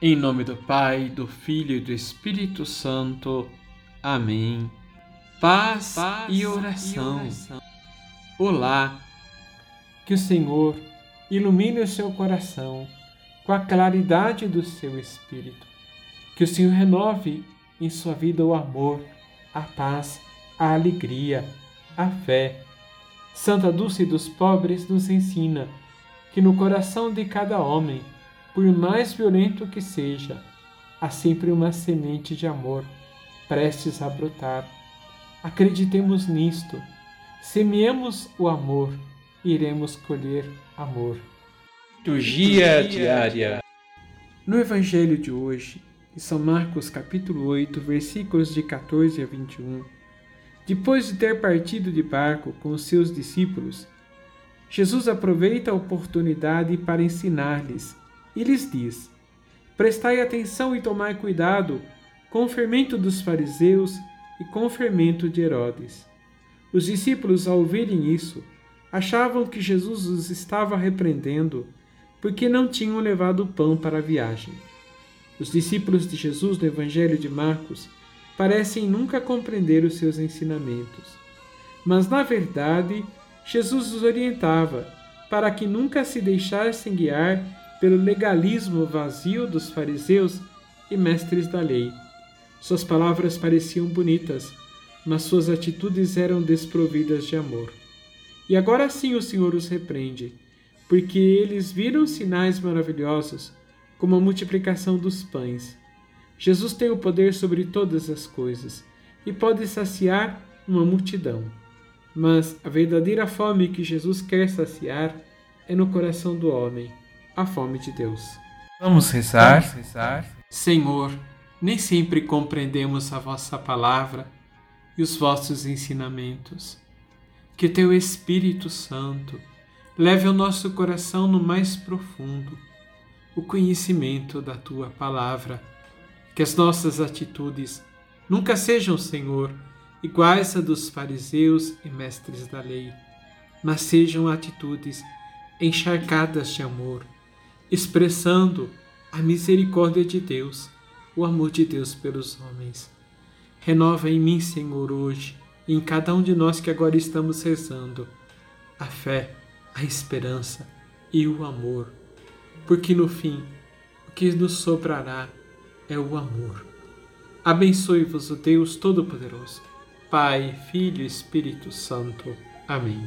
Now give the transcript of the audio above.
Em nome do Pai, do Filho e do Espírito Santo. Amém. Paz, Paz e, oração. e oração. Olá. Que o Senhor ilumine o seu coração com a claridade do seu espírito. Que o Senhor renove em sua vida o amor, a paz, a alegria, a fé. Santa Dulce dos pobres nos ensina que no coração de cada homem por mais violento que seja, há sempre uma semente de amor prestes a brotar. Acreditemos nisto. Semeemos o amor, iremos colher amor. Liturgia diária. No Evangelho de hoje, em São Marcos capítulo 8, versículos de 14 a 21, depois de ter partido de barco com os seus discípulos, Jesus aproveita a oportunidade para ensinar-lhes e lhes diz: Prestai atenção e tomai cuidado com o fermento dos fariseus e com o fermento de Herodes. Os discípulos, ao ouvirem isso, achavam que Jesus os estava repreendendo porque não tinham levado pão para a viagem. Os discípulos de Jesus no Evangelho de Marcos parecem nunca compreender os seus ensinamentos. Mas, na verdade, Jesus os orientava para que nunca se deixassem guiar pelo legalismo vazio dos fariseus e mestres da lei. Suas palavras pareciam bonitas, mas suas atitudes eram desprovidas de amor. E agora sim o Senhor os repreende, porque eles viram sinais maravilhosos, como a multiplicação dos pães. Jesus tem o poder sobre todas as coisas e pode saciar uma multidão. Mas a verdadeira fome que Jesus quer saciar é no coração do homem a fome de Deus. Vamos rezar. Vamos rezar. Senhor, nem sempre compreendemos a vossa palavra e os vossos ensinamentos. Que teu Espírito Santo leve ao nosso coração no mais profundo o conhecimento da tua palavra. Que as nossas atitudes nunca sejam, Senhor, iguais a dos fariseus e mestres da lei, mas sejam atitudes encharcadas de amor expressando a misericórdia de Deus, o amor de Deus pelos homens. Renova em mim, Senhor, hoje, e em cada um de nós que agora estamos rezando, a fé, a esperança e o amor, porque no fim o que nos sobrará é o amor. Abençoe-vos o Deus Todo-Poderoso, Pai, Filho e Espírito Santo. Amém.